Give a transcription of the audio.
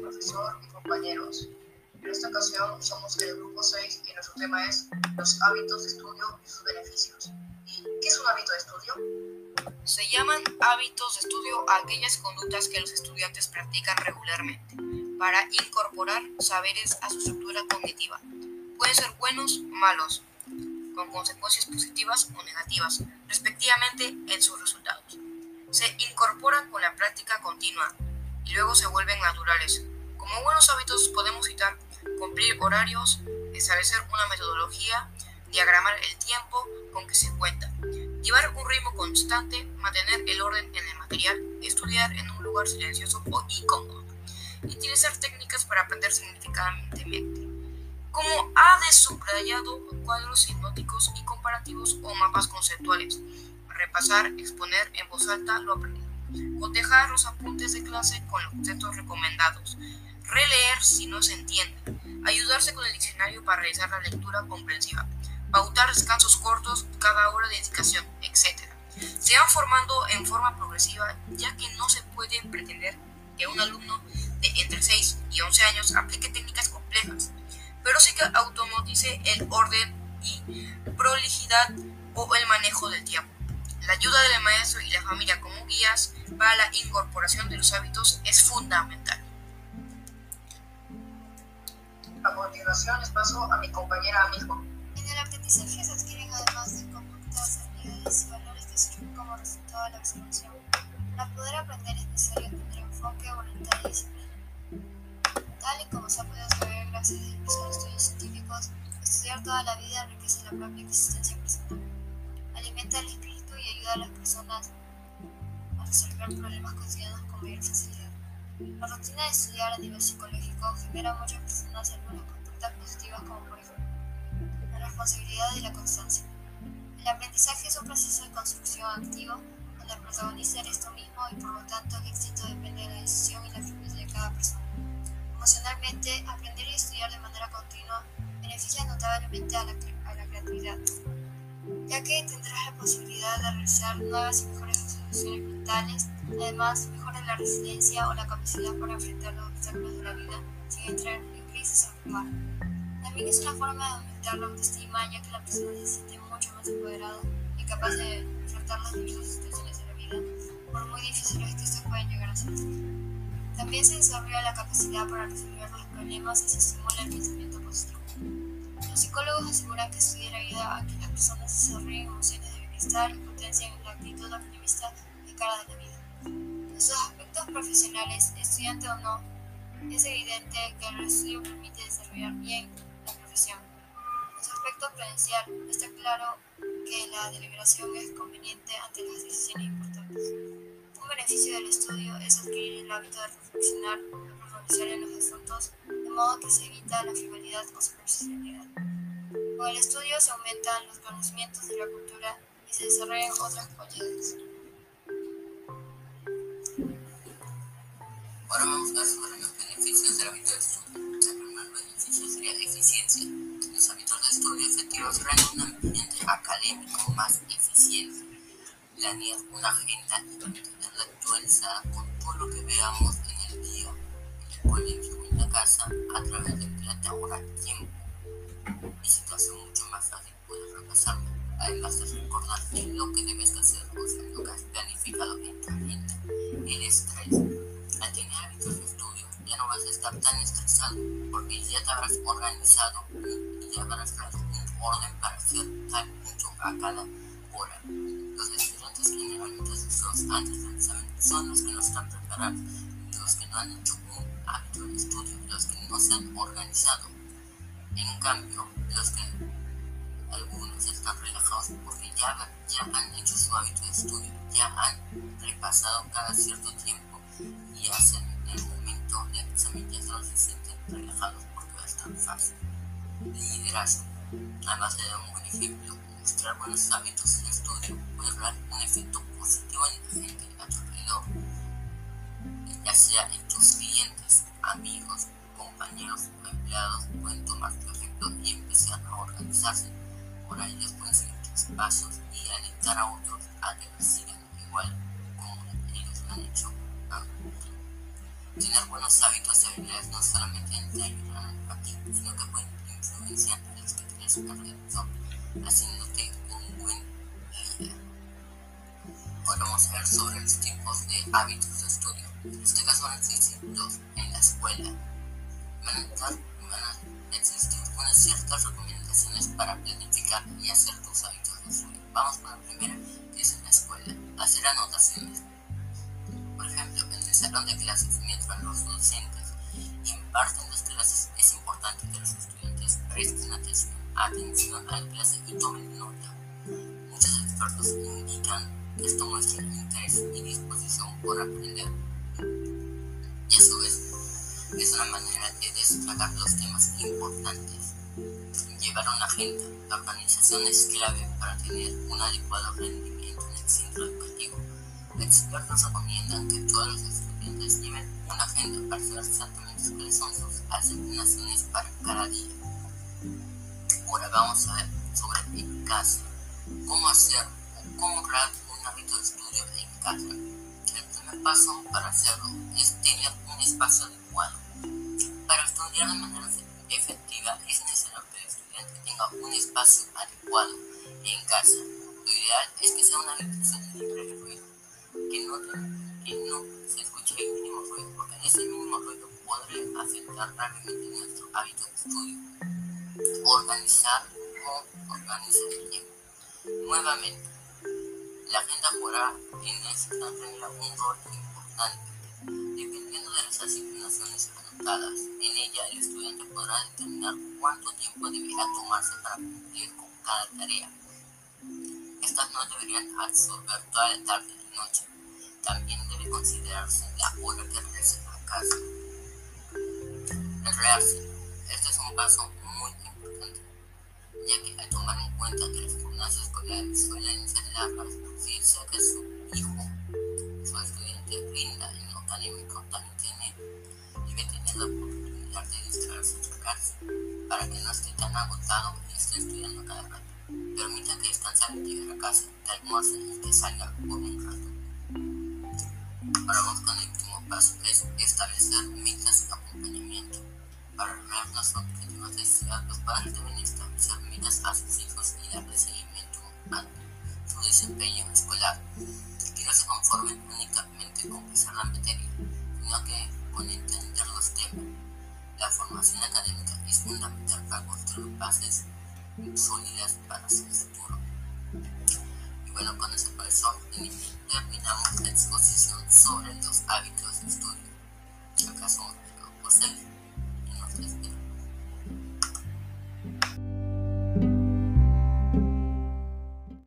profesor y compañeros. En esta ocasión somos el grupo 6 y nuestro tema es los hábitos de estudio y sus beneficios. ¿Y qué es un hábito de estudio? Se llaman hábitos de estudio aquellas conductas que los estudiantes practican regularmente para incorporar saberes a su estructura cognitiva. Pueden ser buenos malos, con consecuencias positivas o negativas, respectivamente, en sus resultados. Se incorporan con la práctica continua y luego se vuelven naturales. Como buenos hábitos podemos citar cumplir horarios, establecer una metodología, diagramar el tiempo con que se cuenta, llevar un ritmo constante, mantener el orden en el material, estudiar en un lugar silencioso y cómodo, y utilizar técnicas para aprender significativamente, como ha de subrayado cuadros hipnóticos y comparativos o mapas conceptuales, repasar, exponer en voz alta lo aprendido cotejar los apuntes de clase con los conceptos recomendados, releer si no se entiende, ayudarse con el diccionario para realizar la lectura comprensiva, pautar descansos cortos cada hora de dedicación, etc. Se van formando en forma progresiva, ya que no se puede pretender que un alumno de entre 6 y 11 años aplique técnicas complejas, pero sí que automatice el orden y prolijidad o el manejo del tiempo. La ayuda del maestro y la familia como guías para la incorporación de los hábitos es fundamental. A continuación les paso a mi compañera Amigo. En el aprendizaje se adquieren además de conductas, habilidades y valores que surgen como resultado de la observación. Para poder aprender es necesario tener enfoque, voluntad y disciplina. Tal y como se ha podido saber gracias a los estudios científicos, estudiar toda la vida enriquece la propia existencia personal, alimenta el ayuda a las personas a resolver problemas cotidianos con mayor facilidad. La rutina de estudiar a nivel psicológico genera a muchas personas algunas conductas positivas como por ejemplo la responsabilidad y la constancia. El aprendizaje es un proceso de construcción activo donde el protagonista eres tú mismo y por lo tanto el éxito depende de la decisión y la firmeza de cada persona. Emocionalmente, aprender y estudiar de manera continua beneficia notablemente a la, a la creatividad ya que tendrás la posibilidad de realizar nuevas y mejores soluciones mentales. Además, mejora la resiliencia o la capacidad para enfrentar los obstáculos de la vida sin entrar en crisis o enfermar. También es una forma de aumentar la autoestima, ya que la persona se siente mucho más empoderada y capaz de enfrentar las diversas situaciones de la vida, por muy difíciles que estas pueden llegar a ser. También se desarrolla la capacidad para resolver los problemas y se estimula el pensamiento positivo. Los psicólogos aseguran que estudiar ayuda a que personas desarrollen emociones de bienestar y potencien la actitud optimista de cara de la vida. En sus aspectos profesionales, estudiante o no, es evidente que el estudio permite desarrollar bien la profesión. En su aspecto prudencial, está claro que la deliberación es conveniente ante las decisiones importantes. Un beneficio del estudio es adquirir el hábito de reflexionar y profundizar en los asuntos, de modo que se evita la frivolidad o superficialidad. Con el estudio se aumentan los conocimientos de la cultura y se desarrollan otras cualidades. Ahora vamos a ver sobre los beneficios del hábito de estudio. El primer beneficio sería eficiencia. Los hábitos de estudio efectivos crean un ambiente académico más eficiente. Planear una agenda y mantenerla actualizada con todo lo que veamos en el día, en el colegio en la casa a través del plan de ahorrar tiempo te hace mucho más fácil poder repasarlo. Además de recordarte lo que debes hacer, o sea, lo que has planificado agenda. El estrés. Al tener hábitos de estudio, ya no vas a estar tan estresado, porque ya te habrás organizado y ya habrás dado un orden para hacer tal punto a cada hora. Los estudiantes generalmente son antes del examen son los que no están preparados, los que no han hecho un hábito de estudio, los que no se han organizado en cambio, los que algunos están relajados porque ya, ya han hecho su hábito de estudio, ya han repasado cada cierto tiempo y hacen el momento de examen ya no se sienten relajados porque va a estar fácil. Liderazgo. Además de un buen ejemplo, mostrar buenos hábitos de estudio puede dar un efecto positivo en la gente a tu alrededor, ya sea en tus clientes, amigos, compañeros o empleados pueden tomar tu ejemplo y empezar a organizarse. Por ellos pueden seguir tus pasos y alentar a otros a que sigan igual como ellos lo han hecho. Tener buenos hábitos y habilidades no solamente te ayudarán a ti, sino que pueden influenciar a los que tienes alrededor, haciéndote un buen líder. Ahora vamos a ver sobre los tipos de hábitos de estudio. En este caso van a existir dos en la escuela. Van a, van a existir unas ciertas recomendaciones para planificar y hacer tus hábitos de. Vamos con la primera, que es en la escuela. Hacer anotaciones de clases mientras los docentes imparten las clases, es importante que los estudiantes presten atención, atención a la clase y tomen nota. Muchos expertos indican que esto muestra interés y disposición por aprender. Y a su vez, es una manera de destacar los temas importantes. Llevar una agenda. La organización es clave para tener un adecuado rendimiento en el centro educativo. Expertos recomiendan que todos los estudiantes lleven una agenda para saber exactamente cuáles son sus asignaciones para cada día. Ahora vamos a ver sobre en casa, cómo hacer o cómo crear un hábito de estudio en casa. El primer paso para hacerlo es tener un espacio adecuado. Para estudiar de manera efectiva es necesario que el estudiante tenga un espacio adecuado en casa. Lo ideal es que sea una habitación libre de ruido, que no, que no el mínimo ruido, porque ese mínimo ruido podría afectar gravemente nuestro hábito de estudio. Organizar o organizar el tiempo. Nuevamente, la agenda jugará en esta regla un rol importante. Las asignaciones anotadas, en ella el estudiante podrá determinar cuánto tiempo deberá tomarse para cumplir con cada tarea. Estas no deberían absorber toda la tarde y noche también debe considerarse la hora que regrese a casa. Recrearse. Este es un paso muy importante, ya que al tomar en cuenta que las jornadas escolares suelen ser largas, si que su hijo, su estudiante, rinda en lo académico, también la oportunidad de distraerse en su casa, para que no esté tan agotado y esté estudiando cada rato. Permita que descanse al llegar a casa, que almuerce y que salga por un rato. Ahora vamos con el último paso, que es establecer metas de acompañamiento. Para lograr los objetivos deseados, los padres deben establecer metas a sus hijos y darle seguimiento a su desempeño escolar, que no se conformen únicamente con pasar la materia, sino que con entender los temas. La formación académica es fundamental para construir bases sólidas para su futuro. Y bueno, con eso profesor terminamos la exposición sobre los hábitos de estudio. Acá somos José.